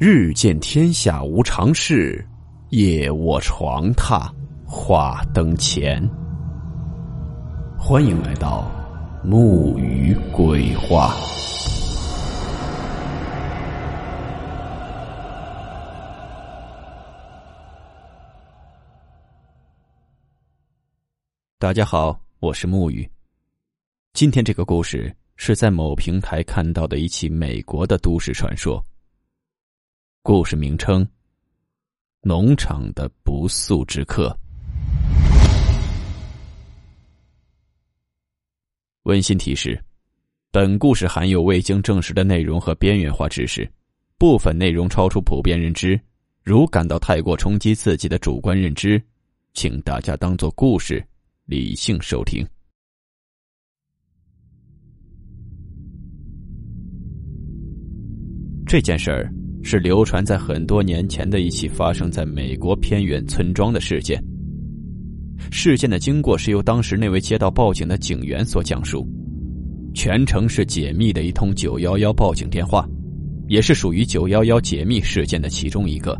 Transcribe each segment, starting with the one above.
日见天下无常事，夜卧床榻话灯前。欢迎来到木鱼鬼话。大家好，我是木鱼。今天这个故事是在某平台看到的一起美国的都市传说。故事名称：农场的不速之客。温馨提示：本故事含有未经证实的内容和边缘化知识，部分内容超出普遍认知。如感到太过冲击自己的主观认知，请大家当做故事，理性收听。这件事儿。是流传在很多年前的一起发生在美国偏远村庄的事件。事件的经过是由当时那位接到报警的警员所讲述，全程是解密的一通九幺幺报警电话，也是属于九幺幺解密事件的其中一个。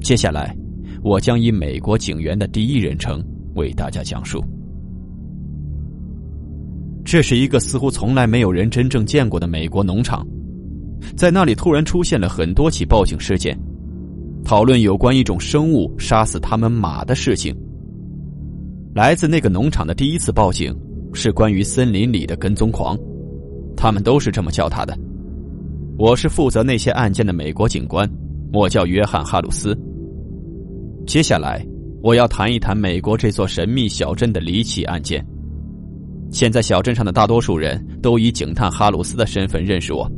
接下来，我将以美国警员的第一人称为大家讲述。这是一个似乎从来没有人真正见过的美国农场。在那里突然出现了很多起报警事件，讨论有关一种生物杀死他们马的事情。来自那个农场的第一次报警是关于森林里的跟踪狂，他们都是这么叫他的。我是负责那些案件的美国警官，我叫约翰·哈鲁斯。接下来我要谈一谈美国这座神秘小镇的离奇案件。现在小镇上的大多数人都以警探哈鲁斯的身份认识我。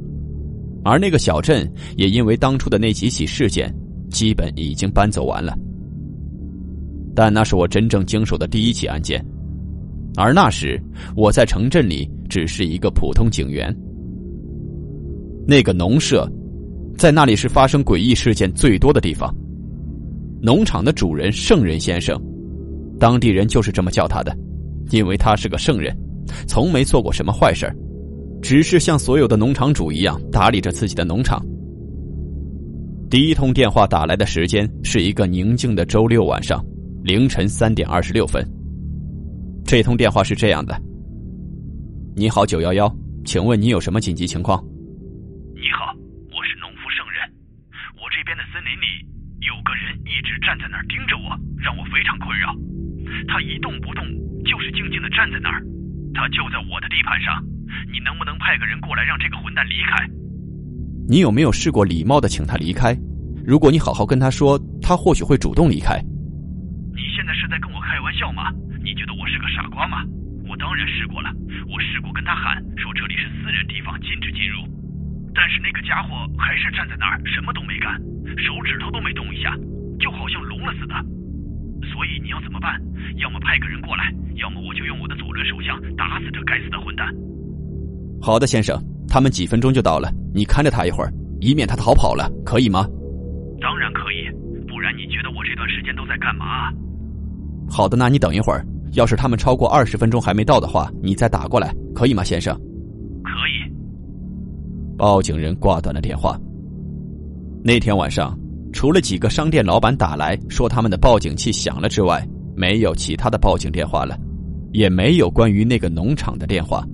而那个小镇也因为当初的那几起事件，基本已经搬走完了。但那是我真正经手的第一起案件，而那时我在城镇里只是一个普通警员。那个农舍，在那里是发生诡异事件最多的地方。农场的主人圣人先生，当地人就是这么叫他的，因为他是个圣人，从没做过什么坏事儿。只是像所有的农场主一样打理着自己的农场。第一通电话打来的时间是一个宁静的周六晚上，凌晨三点二十六分。这通电话是这样的：“你好，九幺幺，请问你有什么紧急情况？”“你好，我是农夫圣人，我这边的森林里有个人一直站在那儿盯着我，让我非常困扰。他一动不动，就是静静的站在那儿，他就在我的地盘上。”你能不能派个人过来让这个混蛋离开？你有没有试过礼貌的请他离开？如果你好好跟他说，他或许会主动离开。你现在是在跟我开玩笑吗？你觉得我是个傻瓜吗？我当然试过了，我试过跟他喊说这里是私人地方，禁止进入，但是那个家伙还是站在那儿，什么都没干，手指头都没动一下，就好像聋了似的。所以你要怎么办？要么派个人过来，要么我就用我的左轮手枪打死这该死的混蛋。好的，先生，他们几分钟就到了。你看着他一会儿，以免他逃跑了，可以吗？当然可以，不然你觉得我这段时间都在干嘛？好的，那你等一会儿，要是他们超过二十分钟还没到的话，你再打过来，可以吗，先生？可以。报警人挂断了电话。那天晚上，除了几个商店老板打来说他们的报警器响了之外，没有其他的报警电话了，也没有关于那个农场的电话。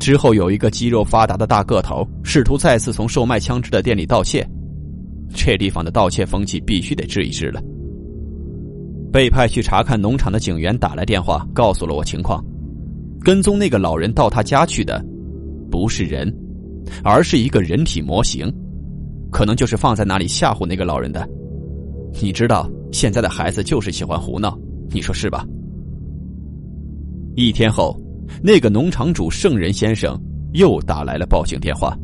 之后有一个肌肉发达的大个头试图再次从售卖枪支的店里盗窃，这地方的盗窃风气必须得治一治了。被派去查看农场的警员打来电话，告诉了我情况：跟踪那个老人到他家去的，不是人，而是一个人体模型，可能就是放在那里吓唬那个老人的。你知道现在的孩子就是喜欢胡闹，你说是吧？一天后。那个农场主圣人先生又打来了报警电话。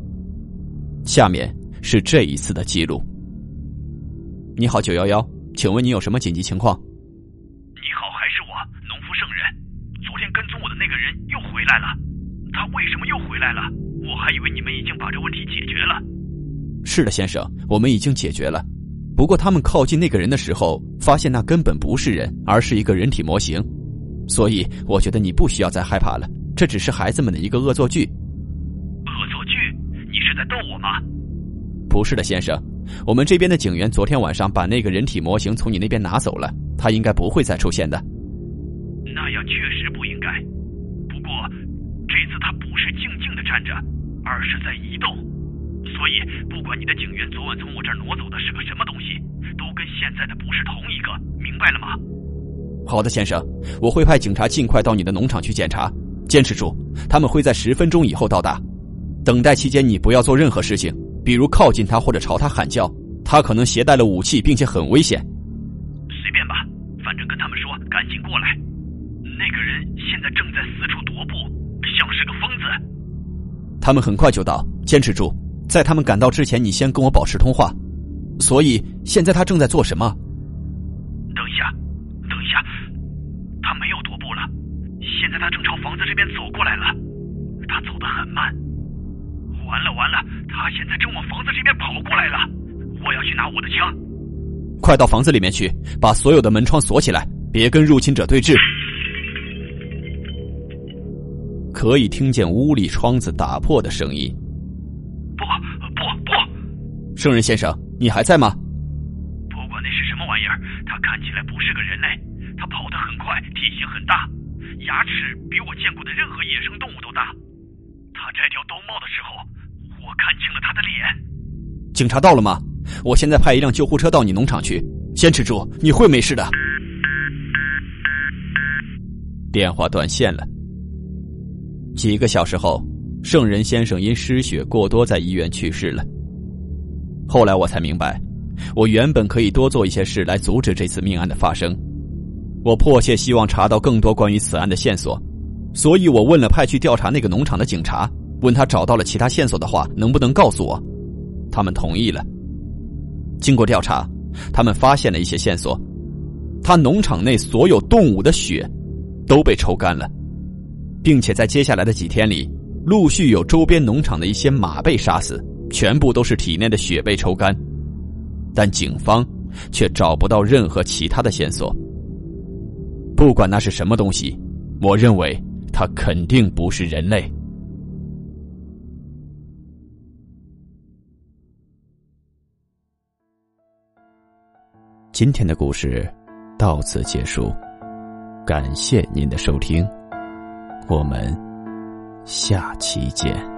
下面是这一次的记录。你好，九幺幺，请问你有什么紧急情况？你好，还是我，农夫圣人。昨天跟踪我的那个人又回来了，他为什么又回来了？我还以为你们已经把这问题解决了。是的，先生，我们已经解决了。不过他们靠近那个人的时候，发现那根本不是人，而是一个人体模型。所以，我觉得你不需要再害怕了。这只是孩子们的一个恶作剧。恶作剧？你是在逗我吗？不是的，先生，我们这边的警员昨天晚上把那个人体模型从你那边拿走了，他应该不会再出现的。那样确实不应该。不过这次他不是静静的站着，而是在移动，所以不管你的警员昨晚从我这儿挪走的是个什好的，先生，我会派警察尽快到你的农场去检查。坚持住，他们会在十分钟以后到达。等待期间，你不要做任何事情，比如靠近他或者朝他喊叫。他可能携带了武器，并且很危险。随便吧，反正跟他们说赶紧过来。那个人现在正在四处踱步，像是个疯子。他们很快就到，坚持住，在他们赶到之前，你先跟我保持通话。所以现在他正在做什么？等一下，现在他正朝房子这边走过来了。他走得很慢。完了完了，他现在正往房子这边跑过来了。我要去拿我的枪。快到房子里面去，把所有的门窗锁起来，别跟入侵者对峙。可以听见屋里窗子打破的声音。不不不！圣人先生，你还在吗？不管那是什么玩意儿，他看起来不是个人类。他跑得很快，体型很大，牙齿比我见过的任何野生动物都大。他摘掉兜帽的时候，我看清了他的脸。警察到了吗？我现在派一辆救护车到你农场去。坚持住，你会没事的。电话断线了。几个小时后，圣人先生因失血过多在医院去世了。后来我才明白，我原本可以多做一些事来阻止这次命案的发生。我迫切希望查到更多关于此案的线索，所以我问了派去调查那个农场的警察，问他找到了其他线索的话，能不能告诉我？他们同意了。经过调查，他们发现了一些线索：他农场内所有动物的血都被抽干了。并且在接下来的几天里，陆续有周边农场的一些马被杀死，全部都是体内的血被抽干，但警方却找不到任何其他的线索。不管那是什么东西，我认为它肯定不是人类。今天的故事到此结束，感谢您的收听。我们下期见。